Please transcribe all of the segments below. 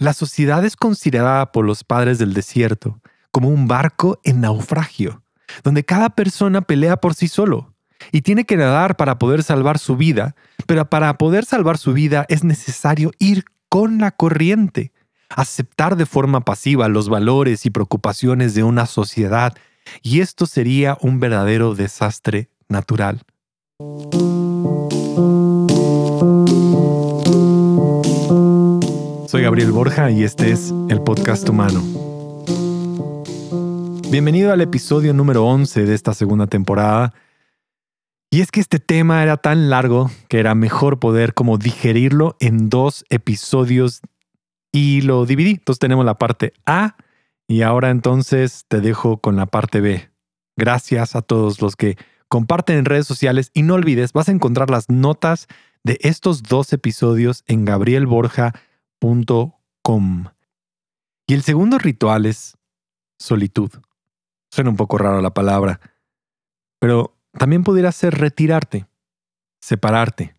La sociedad es considerada por los padres del desierto como un barco en naufragio, donde cada persona pelea por sí solo y tiene que nadar para poder salvar su vida, pero para poder salvar su vida es necesario ir con la corriente, aceptar de forma pasiva los valores y preocupaciones de una sociedad, y esto sería un verdadero desastre natural. Soy Gabriel Borja y este es el podcast humano. Bienvenido al episodio número 11 de esta segunda temporada. Y es que este tema era tan largo que era mejor poder como digerirlo en dos episodios y lo dividí. Entonces tenemos la parte A y ahora entonces te dejo con la parte B. Gracias a todos los que comparten en redes sociales y no olvides, vas a encontrar las notas de estos dos episodios en gabrielborja.com. Y el segundo ritual es solitud. Suena un poco raro la palabra, pero también pudiera ser retirarte, separarte,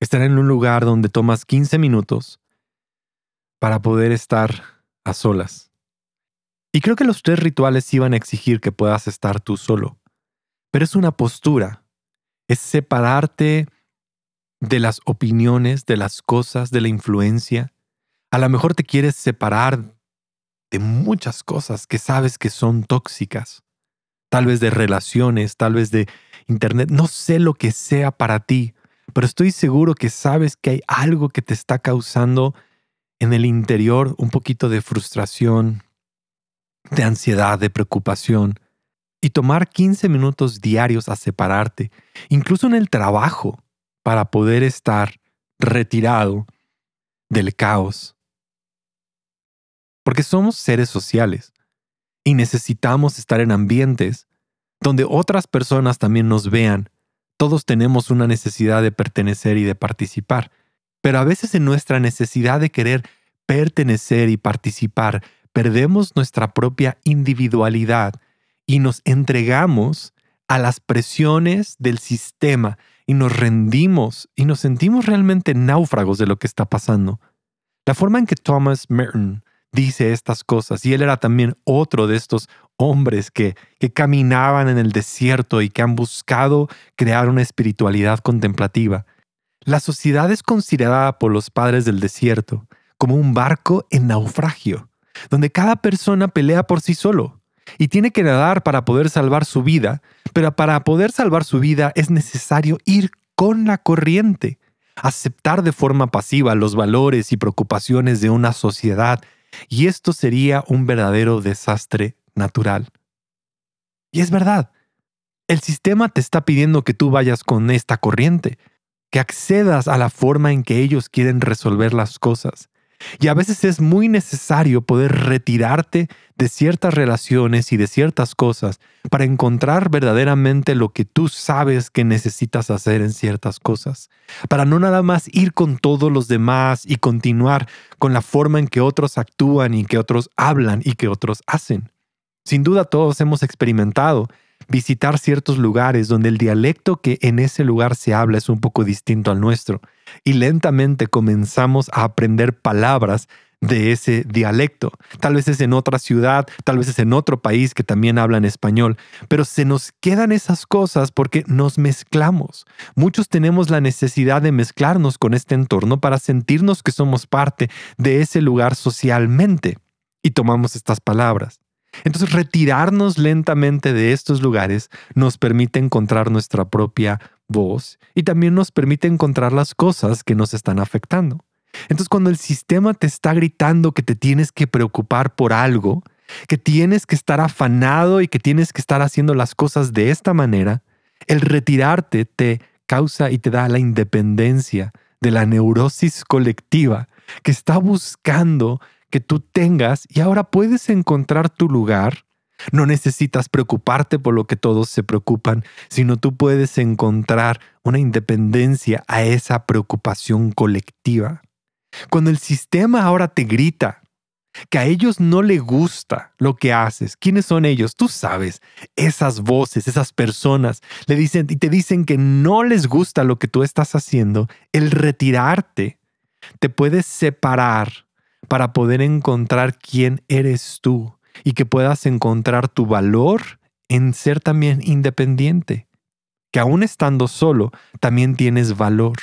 estar en un lugar donde tomas 15 minutos para poder estar a solas. Y creo que los tres rituales iban a exigir que puedas estar tú solo, pero es una postura, es separarte de las opiniones, de las cosas, de la influencia. A lo mejor te quieres separar de muchas cosas que sabes que son tóxicas, tal vez de relaciones, tal vez de internet, no sé lo que sea para ti, pero estoy seguro que sabes que hay algo que te está causando en el interior un poquito de frustración, de ansiedad, de preocupación, y tomar 15 minutos diarios a separarte, incluso en el trabajo, para poder estar retirado del caos, porque somos seres sociales y necesitamos estar en ambientes donde otras personas también nos vean. Todos tenemos una necesidad de pertenecer y de participar, pero a veces en nuestra necesidad de querer pertenecer y participar, perdemos nuestra propia individualidad y nos entregamos a las presiones del sistema y nos rendimos y nos sentimos realmente náufragos de lo que está pasando. La forma en que Thomas Merton dice estas cosas. Y él era también otro de estos hombres que, que caminaban en el desierto y que han buscado crear una espiritualidad contemplativa. La sociedad es considerada por los padres del desierto como un barco en naufragio, donde cada persona pelea por sí solo y tiene que nadar para poder salvar su vida, pero para poder salvar su vida es necesario ir con la corriente, aceptar de forma pasiva los valores y preocupaciones de una sociedad y esto sería un verdadero desastre natural. Y es verdad, el sistema te está pidiendo que tú vayas con esta corriente, que accedas a la forma en que ellos quieren resolver las cosas. Y a veces es muy necesario poder retirarte de ciertas relaciones y de ciertas cosas para encontrar verdaderamente lo que tú sabes que necesitas hacer en ciertas cosas. Para no nada más ir con todos los demás y continuar con la forma en que otros actúan y que otros hablan y que otros hacen. Sin duda todos hemos experimentado visitar ciertos lugares donde el dialecto que en ese lugar se habla es un poco distinto al nuestro y lentamente comenzamos a aprender palabras de ese dialecto. Tal vez es en otra ciudad, tal vez es en otro país que también hablan español, pero se nos quedan esas cosas porque nos mezclamos. Muchos tenemos la necesidad de mezclarnos con este entorno para sentirnos que somos parte de ese lugar socialmente y tomamos estas palabras. Entonces, retirarnos lentamente de estos lugares nos permite encontrar nuestra propia voz y también nos permite encontrar las cosas que nos están afectando. Entonces, cuando el sistema te está gritando que te tienes que preocupar por algo, que tienes que estar afanado y que tienes que estar haciendo las cosas de esta manera, el retirarte te causa y te da la independencia de la neurosis colectiva que está buscando que tú tengas y ahora puedes encontrar tu lugar. No necesitas preocuparte por lo que todos se preocupan, sino tú puedes encontrar una independencia a esa preocupación colectiva. Cuando el sistema ahora te grita que a ellos no le gusta lo que haces, ¿quiénes son ellos? Tú sabes, esas voces, esas personas le dicen y te dicen que no les gusta lo que tú estás haciendo, el retirarte te puede separar para poder encontrar quién eres tú y que puedas encontrar tu valor en ser también independiente, que aún estando solo, también tienes valor,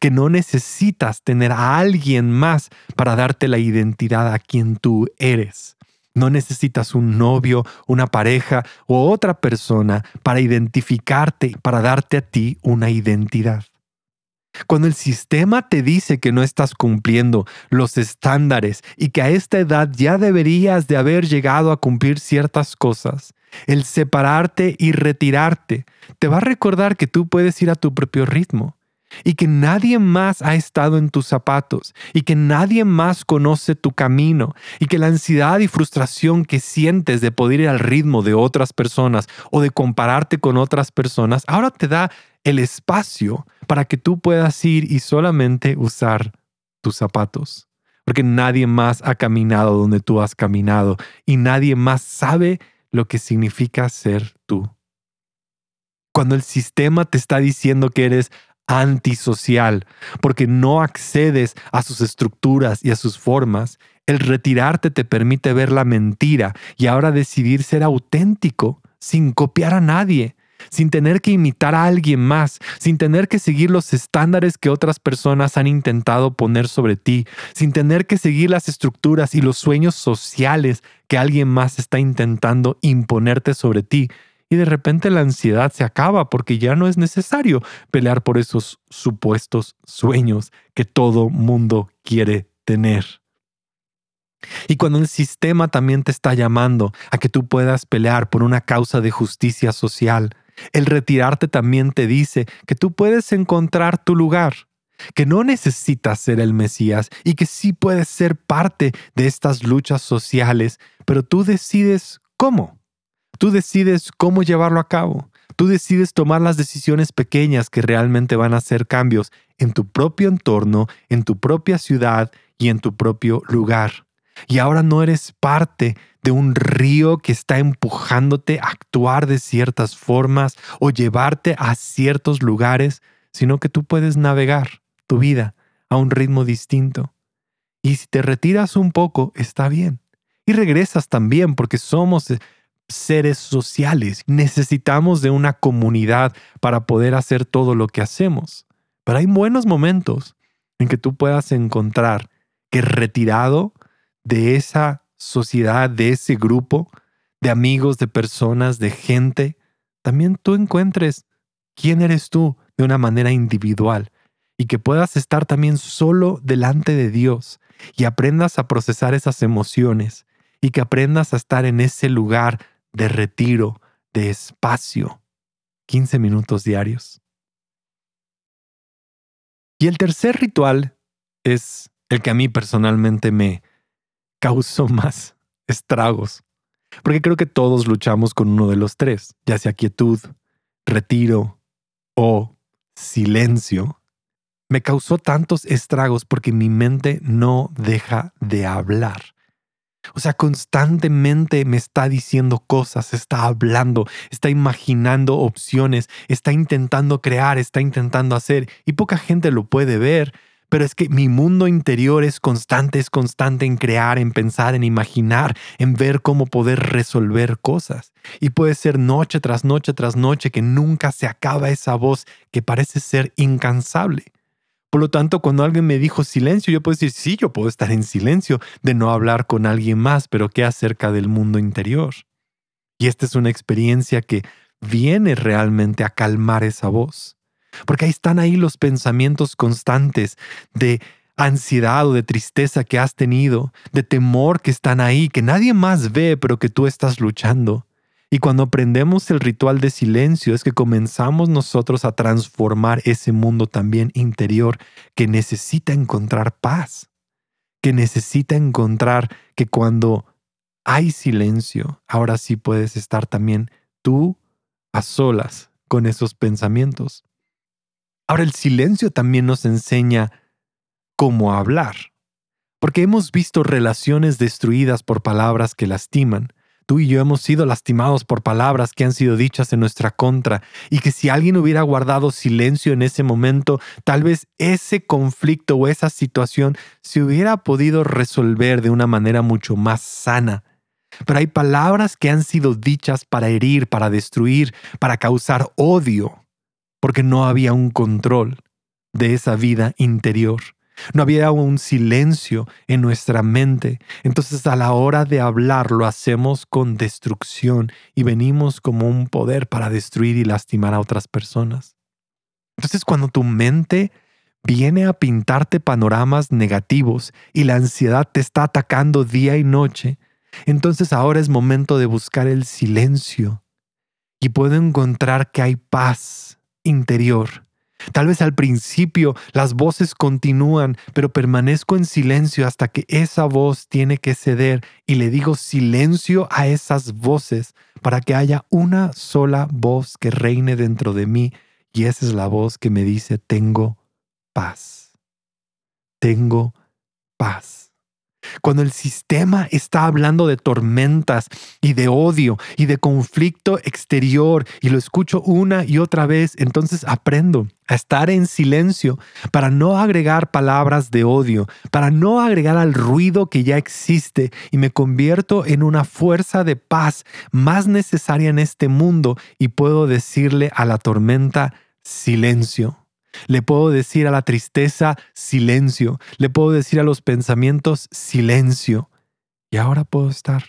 que no necesitas tener a alguien más para darte la identidad a quien tú eres. No necesitas un novio, una pareja o otra persona para identificarte, para darte a ti una identidad. Cuando el sistema te dice que no estás cumpliendo los estándares y que a esta edad ya deberías de haber llegado a cumplir ciertas cosas, el separarte y retirarte te va a recordar que tú puedes ir a tu propio ritmo y que nadie más ha estado en tus zapatos y que nadie más conoce tu camino y que la ansiedad y frustración que sientes de poder ir al ritmo de otras personas o de compararte con otras personas ahora te da el espacio para que tú puedas ir y solamente usar tus zapatos. Porque nadie más ha caminado donde tú has caminado y nadie más sabe lo que significa ser tú. Cuando el sistema te está diciendo que eres antisocial porque no accedes a sus estructuras y a sus formas, el retirarte te permite ver la mentira y ahora decidir ser auténtico sin copiar a nadie, sin tener que imitar a alguien más, sin tener que seguir los estándares que otras personas han intentado poner sobre ti, sin tener que seguir las estructuras y los sueños sociales que alguien más está intentando imponerte sobre ti. Y de repente la ansiedad se acaba porque ya no es necesario pelear por esos supuestos sueños que todo mundo quiere tener. Y cuando el sistema también te está llamando a que tú puedas pelear por una causa de justicia social, el retirarte también te dice que tú puedes encontrar tu lugar, que no necesitas ser el Mesías y que sí puedes ser parte de estas luchas sociales, pero tú decides cómo. Tú decides cómo llevarlo a cabo. Tú decides tomar las decisiones pequeñas que realmente van a hacer cambios en tu propio entorno, en tu propia ciudad y en tu propio lugar. Y ahora no eres parte de un río que está empujándote a actuar de ciertas formas o llevarte a ciertos lugares, sino que tú puedes navegar tu vida a un ritmo distinto. Y si te retiras un poco, está bien. Y regresas también porque somos seres sociales. Necesitamos de una comunidad para poder hacer todo lo que hacemos. Pero hay buenos momentos en que tú puedas encontrar que retirado de esa sociedad, de ese grupo de amigos, de personas, de gente, también tú encuentres quién eres tú de una manera individual y que puedas estar también solo delante de Dios y aprendas a procesar esas emociones y que aprendas a estar en ese lugar de retiro, de espacio, 15 minutos diarios. Y el tercer ritual es el que a mí personalmente me, causó más estragos. Porque creo que todos luchamos con uno de los tres, ya sea quietud, retiro o silencio. Me causó tantos estragos porque mi mente no deja de hablar. O sea, constantemente me está diciendo cosas, está hablando, está imaginando opciones, está intentando crear, está intentando hacer, y poca gente lo puede ver, pero es que mi mundo interior es constante, es constante en crear, en pensar, en imaginar, en ver cómo poder resolver cosas. Y puede ser noche tras noche tras noche que nunca se acaba esa voz que parece ser incansable. Por lo tanto, cuando alguien me dijo silencio, yo puedo decir, sí, yo puedo estar en silencio de no hablar con alguien más, pero ¿qué acerca del mundo interior? Y esta es una experiencia que viene realmente a calmar esa voz. Porque ahí están ahí los pensamientos constantes de ansiedad o de tristeza que has tenido, de temor que están ahí, que nadie más ve, pero que tú estás luchando. Y cuando aprendemos el ritual de silencio es que comenzamos nosotros a transformar ese mundo también interior que necesita encontrar paz, que necesita encontrar que cuando hay silencio, ahora sí puedes estar también tú a solas con esos pensamientos. Ahora el silencio también nos enseña cómo hablar, porque hemos visto relaciones destruidas por palabras que lastiman, Tú y yo hemos sido lastimados por palabras que han sido dichas en nuestra contra y que si alguien hubiera guardado silencio en ese momento, tal vez ese conflicto o esa situación se hubiera podido resolver de una manera mucho más sana. Pero hay palabras que han sido dichas para herir, para destruir, para causar odio, porque no había un control de esa vida interior. No había un silencio en nuestra mente. Entonces a la hora de hablar lo hacemos con destrucción y venimos como un poder para destruir y lastimar a otras personas. Entonces cuando tu mente viene a pintarte panoramas negativos y la ansiedad te está atacando día y noche, entonces ahora es momento de buscar el silencio y puedo encontrar que hay paz interior Tal vez al principio las voces continúan, pero permanezco en silencio hasta que esa voz tiene que ceder y le digo silencio a esas voces para que haya una sola voz que reine dentro de mí y esa es la voz que me dice tengo paz. Tengo paz. Cuando el sistema está hablando de tormentas y de odio y de conflicto exterior y lo escucho una y otra vez, entonces aprendo a estar en silencio para no agregar palabras de odio, para no agregar al ruido que ya existe y me convierto en una fuerza de paz más necesaria en este mundo y puedo decirle a la tormenta silencio le puedo decir a la tristeza silencio. Le puedo decir a los pensamientos silencio. Y ahora puedo estar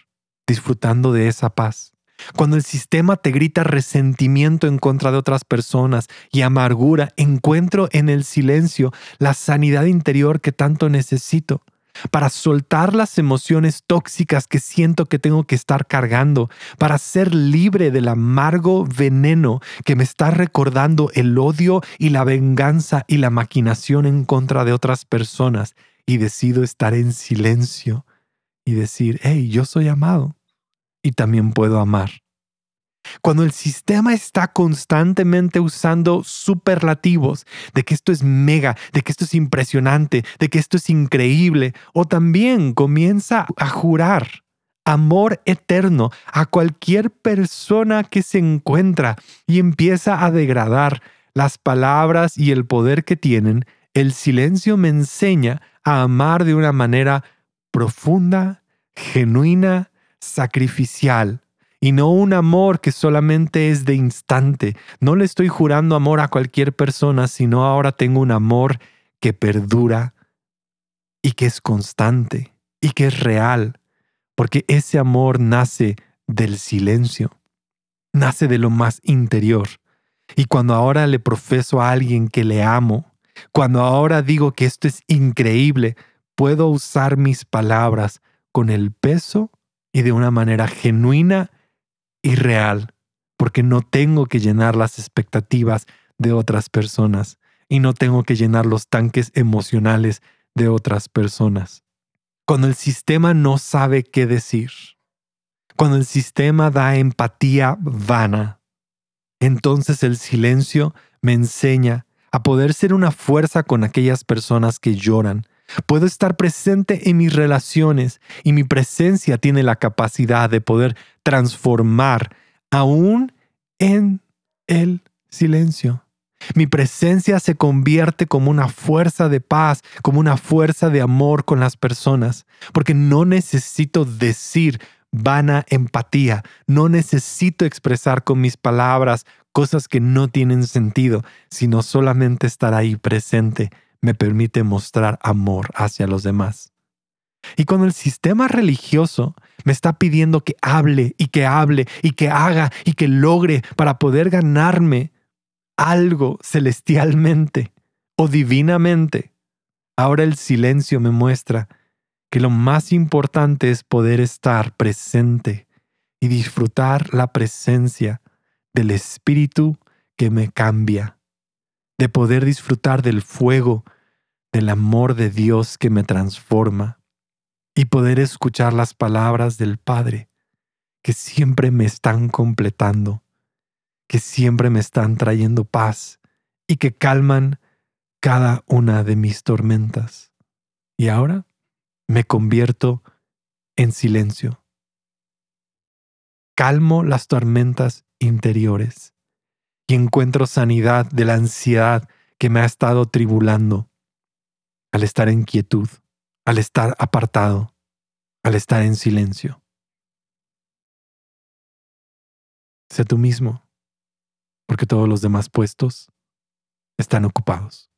disfrutando de esa paz. Cuando el sistema te grita resentimiento en contra de otras personas y amargura, encuentro en el silencio la sanidad interior que tanto necesito para soltar las emociones tóxicas que siento que tengo que estar cargando, para ser libre del amargo veneno que me está recordando el odio y la venganza y la maquinación en contra de otras personas. Y decido estar en silencio y decir, hey, yo soy amado y también puedo amar. Cuando el sistema está constantemente usando superlativos de que esto es mega, de que esto es impresionante, de que esto es increíble, o también comienza a jurar amor eterno a cualquier persona que se encuentra y empieza a degradar las palabras y el poder que tienen, el silencio me enseña a amar de una manera profunda, genuina, sacrificial y no un amor que solamente es de instante. No le estoy jurando amor a cualquier persona, sino ahora tengo un amor que perdura y que es constante y que es real, porque ese amor nace del silencio, nace de lo más interior. Y cuando ahora le profeso a alguien que le amo, cuando ahora digo que esto es increíble, puedo usar mis palabras con el peso y de una manera genuina y real, porque no tengo que llenar las expectativas de otras personas y no tengo que llenar los tanques emocionales de otras personas. Cuando el sistema no sabe qué decir, cuando el sistema da empatía vana, entonces el silencio me enseña a poder ser una fuerza con aquellas personas que lloran, Puedo estar presente en mis relaciones y mi presencia tiene la capacidad de poder transformar aún en el silencio. Mi presencia se convierte como una fuerza de paz, como una fuerza de amor con las personas, porque no necesito decir vana empatía, no necesito expresar con mis palabras cosas que no tienen sentido, sino solamente estar ahí presente me permite mostrar amor hacia los demás. Y cuando el sistema religioso me está pidiendo que hable y que hable y que haga y que logre para poder ganarme algo celestialmente o divinamente, ahora el silencio me muestra que lo más importante es poder estar presente y disfrutar la presencia del Espíritu que me cambia, de poder disfrutar del fuego del amor de Dios que me transforma y poder escuchar las palabras del Padre que siempre me están completando, que siempre me están trayendo paz y que calman cada una de mis tormentas. Y ahora me convierto en silencio calmo las tormentas interiores y encuentro sanidad de la ansiedad que me ha estado tribulando al estar en quietud, al estar apartado, al estar en silencio. Sé tú mismo, porque todos los demás puestos están ocupados.